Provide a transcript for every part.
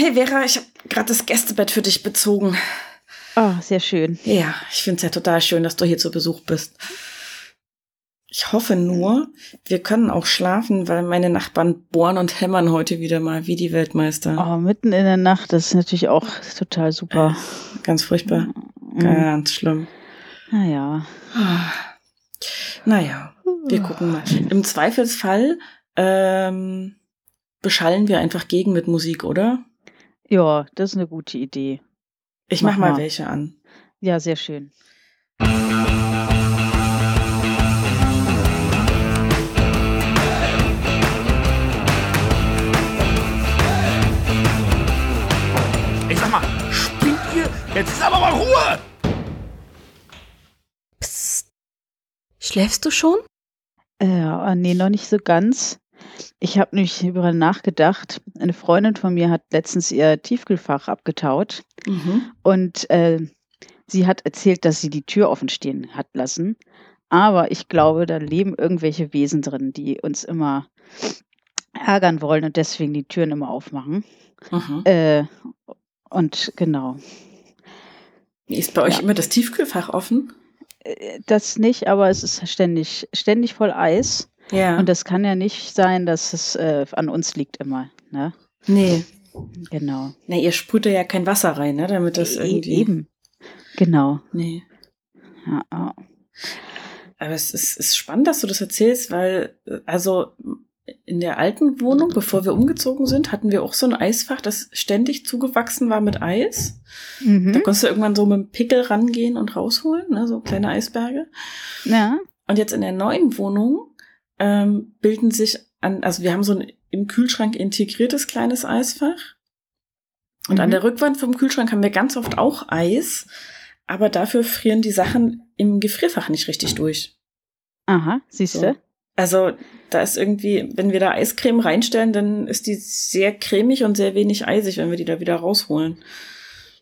Hey Vera, ich habe gerade das Gästebett für dich bezogen. Oh, sehr schön. Ja, ich finde es ja total schön, dass du hier zu Besuch bist. Ich hoffe nur, wir können auch schlafen, weil meine Nachbarn bohren und hämmern heute wieder mal wie die Weltmeister. Oh, mitten in der Nacht, das ist natürlich auch total super. Äh, ganz furchtbar. Mhm. Ganz schlimm. Naja. Naja, wir gucken mal. Im Zweifelsfall ähm, beschallen wir einfach gegen mit Musik, oder? Ja, das ist eine gute Idee. Ich mach, mach mal, mal welche an. Ja, sehr schön. Ich sag mal, spinnt ihr? Jetzt ist aber mal Ruhe! Psst. Schläfst du schon? Äh, nee, noch nicht so ganz. Ich habe nämlich über nachgedacht. Eine Freundin von mir hat letztens ihr Tiefkühlfach abgetaut mhm. und äh, sie hat erzählt, dass sie die Tür offen stehen hat lassen. Aber ich glaube, da leben irgendwelche Wesen drin, die uns immer ärgern wollen und deswegen die Türen immer aufmachen. Mhm. Äh, und genau. Ist bei euch ja. immer das Tiefkühlfach offen? Äh, das nicht, aber es ist ständig, ständig voll Eis. Ja. Und das kann ja nicht sein, dass es äh, an uns liegt immer, ne? Nee. Genau. Na, ihr sprüht ja kein Wasser rein, ne? Damit das e irgendwie. Eben. Genau. Nee. Ja, oh. Aber es ist, ist spannend, dass du das erzählst, weil, also in der alten Wohnung, bevor wir umgezogen sind, hatten wir auch so ein Eisfach, das ständig zugewachsen war mit Eis. Mhm. Da konntest du irgendwann so mit dem Pickel rangehen und rausholen, ne, so kleine Eisberge. Ja. Und jetzt in der neuen Wohnung ähm, bilden sich an, also wir haben so ein im Kühlschrank integriertes kleines Eisfach. Und mhm. an der Rückwand vom Kühlschrank haben wir ganz oft auch Eis, aber dafür frieren die Sachen im Gefrierfach nicht richtig durch. Aha, siehst du? So. Also da ist irgendwie, wenn wir da Eiscreme reinstellen, dann ist die sehr cremig und sehr wenig eisig, wenn wir die da wieder rausholen.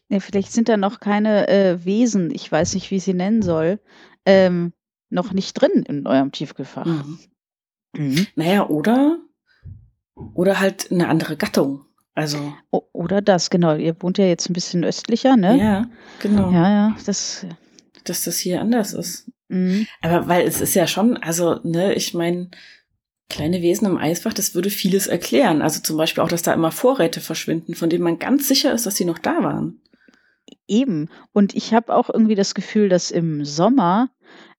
Ja, vielleicht sind da noch keine äh, Wesen, ich weiß nicht, wie ich sie nennen soll, ähm, noch nicht drin in eurem Tiefkühlfach. Mhm. Mhm. Naja, oder, oder halt eine andere Gattung. Also. O oder das, genau. Ihr wohnt ja jetzt ein bisschen östlicher, ne? Ja, genau. Ja, ja, das. Dass das hier anders ist. Mhm. Aber weil es ist ja schon, also, ne, ich meine, kleine Wesen im Eisfach, das würde vieles erklären. Also zum Beispiel auch, dass da immer Vorräte verschwinden, von denen man ganz sicher ist, dass sie noch da waren. Eben. Und ich habe auch irgendwie das Gefühl, dass im Sommer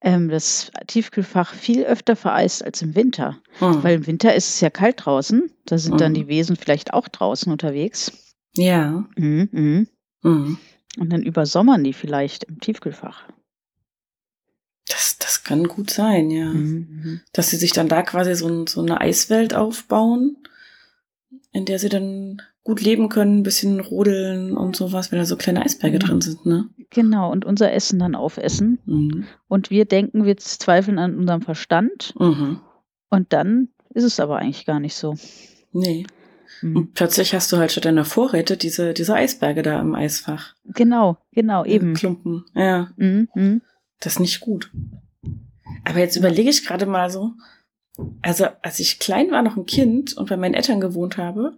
ähm, das Tiefkühlfach viel öfter vereist als im Winter. Mhm. Weil im Winter ist es ja kalt draußen. Da sind mhm. dann die Wesen vielleicht auch draußen unterwegs. Ja. Mhm, mhm. Mhm. Und dann übersommern die vielleicht im Tiefkühlfach. Das, das kann gut sein, ja. Mhm, mhm. Dass sie sich dann da quasi so, so eine Eiswelt aufbauen, in der sie dann gut leben können, ein bisschen rodeln und sowas, wenn da so kleine Eisberge mhm. drin sind, ne? Genau, und unser Essen dann aufessen. Mhm. Und wir denken, wir zweifeln an unserem Verstand. Mhm. Und dann ist es aber eigentlich gar nicht so. Nee. Mhm. Und plötzlich hast du halt statt deiner Vorräte diese, diese Eisberge da im Eisfach. Genau, genau, eben. Klumpen, ja. Mhm, mhm. Das ist nicht gut. Aber jetzt überlege ich gerade mal so, also als ich klein war, noch ein Kind und bei meinen Eltern gewohnt habe,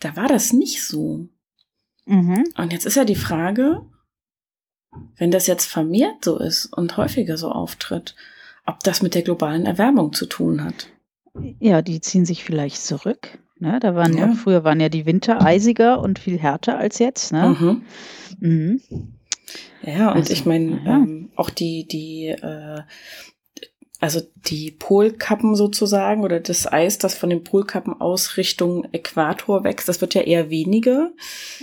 da war das nicht so. Mhm. Und jetzt ist ja die Frage, wenn das jetzt vermehrt so ist und häufiger so auftritt, ob das mit der globalen Erwärmung zu tun hat. Ja, die ziehen sich vielleicht zurück. Ne? Da waren ja. ja früher waren ja die Winter eisiger und viel härter als jetzt. Ne? Mhm. Mhm. Ja, und also, ich meine, ja. ähm, auch die, die, äh, also die Polkappen sozusagen oder das Eis, das von den Polkappen aus Richtung Äquator wächst, das wird ja eher weniger.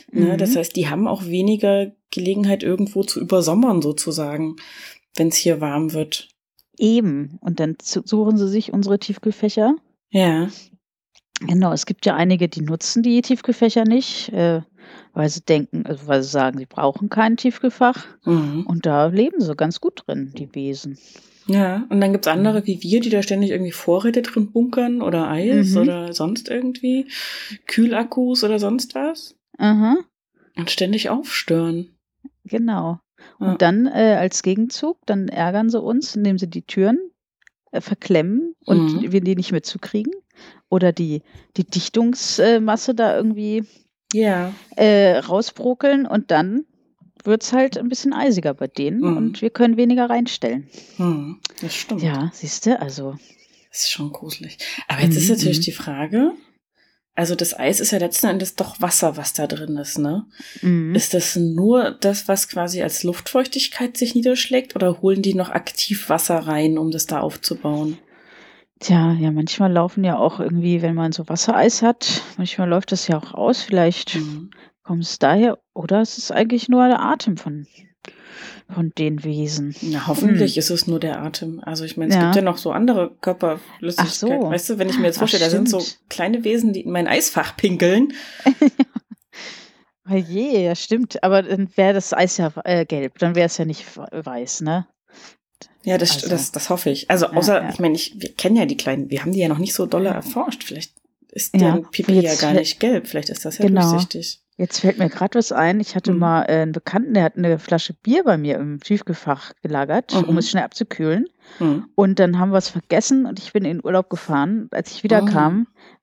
Ne? Mhm. Ne? Das heißt, die haben auch weniger Gelegenheit, irgendwo zu übersommern sozusagen, wenn es hier warm wird. Eben. Und dann suchen sie sich unsere Tiefkühlfächer. Ja. Genau, es gibt ja einige, die nutzen die Tiefkühlfächer nicht. Äh, weil sie denken, also weil sie sagen, sie brauchen kein Tiefkühlfach. Mhm. Und da leben sie ganz gut drin, die Wesen. Ja, und dann gibt's andere wie wir, die da ständig irgendwie Vorräte drin bunkern oder Eis mhm. oder sonst irgendwie, Kühlakkus oder sonst was. Aha. Und ständig aufstören. Genau. Und ja. dann äh, als Gegenzug, dann ärgern sie uns, indem sie die Türen äh, verklemmen und mhm. wir die nicht mehr zukriegen. Oder die, die Dichtungsmasse da irgendwie ja. äh, rausbrokeln und dann wird es halt ein bisschen eisiger bei denen Mhm. und wir können weniger reinstellen. Hm, das stimmt. Ja, siehst du, also. Das ist schon gruselig. Aber jetzt ist Mhm, natürlich mhm. die Frage, also das Eis ist ja letzten Endes doch Wasser, was da drin ist, ne? mhm. Ist das nur das, was quasi als Luftfeuchtigkeit sich niederschlägt oder holen die noch aktiv Wasser rein, um das da aufzubauen? Tja, ja, manchmal laufen ja auch irgendwie, wenn man so Wassereis hat, manchmal läuft das ja auch aus. Vielleicht Mhm. kommt es daher oder es ist eigentlich nur der Atem von, von den Wesen. Na, hoffentlich ist es nur der Atem. Also ich meine, es Hm. Ja. gibt ja noch so andere Körperflüssigkeiten. Ach so. Weißt du, wenn ich mir jetzt Ach, vorstelle, da sind so stimmt. kleine Wesen, die in mein Eisfach pinkeln. Oh je, ja, stimmt. Aber dann wäre das Eis ja äh, gelb, dann wäre es ja nicht weiß, ne? Ja, das, Also. das, das hoffe ich. Also Ja, außer, ja. ich meine, ich, wir kennen ja die kleinen, wir haben die ja noch nicht so dolle erforscht. Vielleicht ist Ja, deren Pipi ja gar nicht gelb. Vielleicht ist das ja Genau. durchsichtig. Jetzt fällt mir gerade was ein. Ich hatte Mhm. mal äh, einen Bekannten, der hat eine Flasche Bier bei mir im Tiefkühlfach gelagert, um Mhm. es schnell abzukühlen. Hm. Und dann haben wir es vergessen und ich bin in den Urlaub gefahren. Als ich wieder Oh.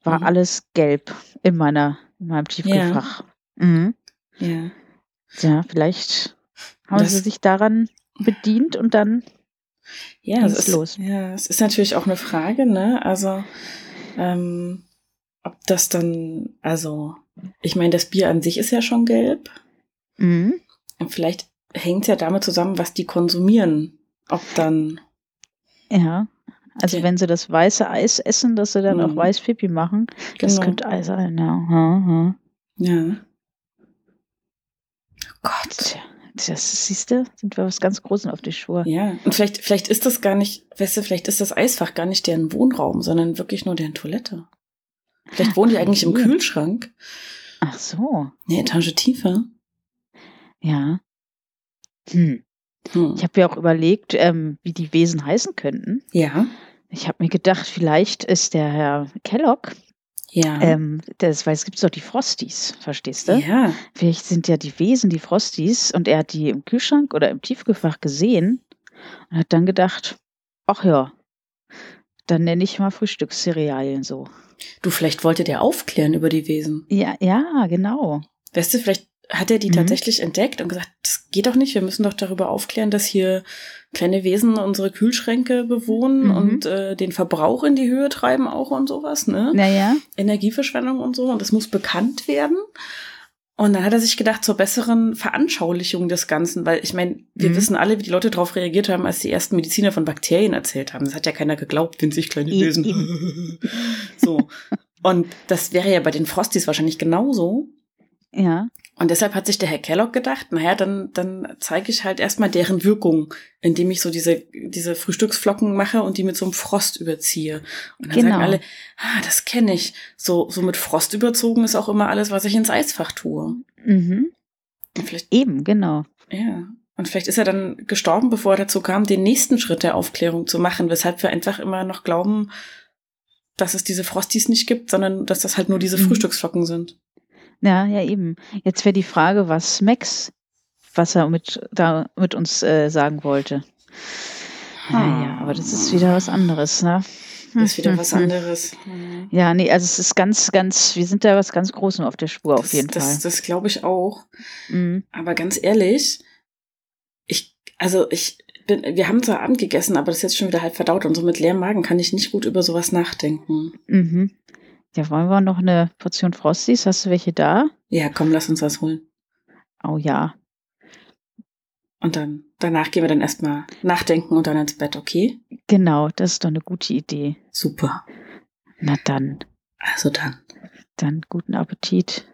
war Mhm. alles gelb in meiner in meinem Tiefkühlfach. Mhm. Ja. Ja, vielleicht haben Das- sie sich daran bedient und dann Ja, es ist, los. ja, es ist natürlich auch eine Frage, ne? Also, ähm, ob das dann, also, ich meine, das Bier an sich ist ja schon gelb. mhm. Und vielleicht hängt es ja damit zusammen, was die konsumieren. Ob dann, ja. Also wenn sie das weiße Eis essen, dass sie dann auch Mhm. weiß Pipi machen, das Genau. könnte Eis sein, ja. ja. Oh Gott. Tja, das siehst du, sind wir was ganz Großes auf die Spur. Ja, und vielleicht, vielleicht ist das gar nicht, weißt du, vielleicht ist das Eisfach gar nicht deren Wohnraum, sondern wirklich nur deren Toilette. Vielleicht wohnen die eigentlich im. Kühlschrank. Ach so, Eine Etage tiefer. ja. Hm. Hm. Ich habe ja auch überlegt, ähm, wie die Wesen heißen könnten. Ja, Ich habe mir gedacht, vielleicht ist der Herr Kellogg, ja. ähm, das, weil es gibt doch die Frosties, verstehst du? ja. Vielleicht sind ja die Wesen die Frosties und er hat die im Kühlschrank oder im Tiefkühlfach gesehen und hat dann gedacht, ach ja, dann nenne ich mal Frühstückscerealien so. Du, vielleicht wollte der aufklären über die Wesen. Ja, ja, genau. Weißt du, vielleicht hat er die Mhm. tatsächlich entdeckt und gesagt, das geht doch nicht, wir müssen doch darüber aufklären, dass hier kleine Wesen unsere Kühlschränke bewohnen Mhm. und äh, den Verbrauch in die Höhe treiben auch und sowas, ne? Naja, Energieverschwendung und so und das muss bekannt werden. Und dann hat er sich gedacht, zur besseren Veranschaulichung des Ganzen, weil ich meine, wir Mhm. wissen alle, wie die Leute darauf reagiert haben, als die ersten Mediziner von Bakterien erzählt haben. Das hat ja keiner geglaubt, winzig kleine E- Wesen. so. Und das wäre ja bei den Frosties wahrscheinlich genauso. ja, Und deshalb hat sich der Herr Kellogg gedacht, naja, dann, dann zeige ich halt erstmal deren Wirkung, indem ich so diese, diese Frühstücksflocken mache und die mit so einem Frost überziehe. Und dann Genau. sagen alle, ah, das kenne ich. So, so mit Frost überzogen ist auch immer alles, was ich ins Eisfach tue. mhm. Und vielleicht, eben, genau. ja. Und vielleicht ist er dann gestorben, bevor er dazu kam, den nächsten Schritt der Aufklärung zu machen, weshalb wir einfach immer noch glauben, dass es diese Frosties nicht gibt, sondern dass das halt nur diese Mhm. Frühstücksflocken sind. Ja, ja, eben. Jetzt wäre die Frage, was Max, was er mit, da mit uns äh, sagen wollte. Ja, ja, aber das ist wieder was anderes, ne? Das ist wieder was Mhm. anderes. Ja, nee, also es ist ganz, ganz, wir sind da was ganz Großem auf der Spur, auf Das- jeden das, Fall. Das glaube ich auch. Mhm. Aber ganz ehrlich, ich, also ich bin, wir haben zwar Abend gegessen, aber das ist jetzt schon wieder halb verdaut und so mit leerem Magen kann ich nicht gut über sowas nachdenken. Mhm. Ja, wollen wir noch eine Portion Frosties? Hast du welche da? Ja, komm, lass uns was holen. Oh ja. Und dann, danach gehen wir dann erstmal nachdenken und dann ins Bett, okay? Genau, das ist doch eine gute Idee. Super. Na dann, Also dann, dann guten Appetit.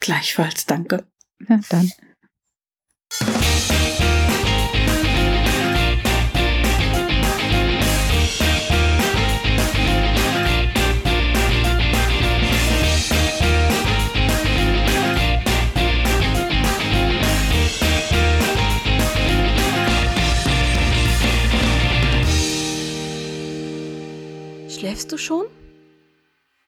gleichfalls, danke. Na dann. Schon?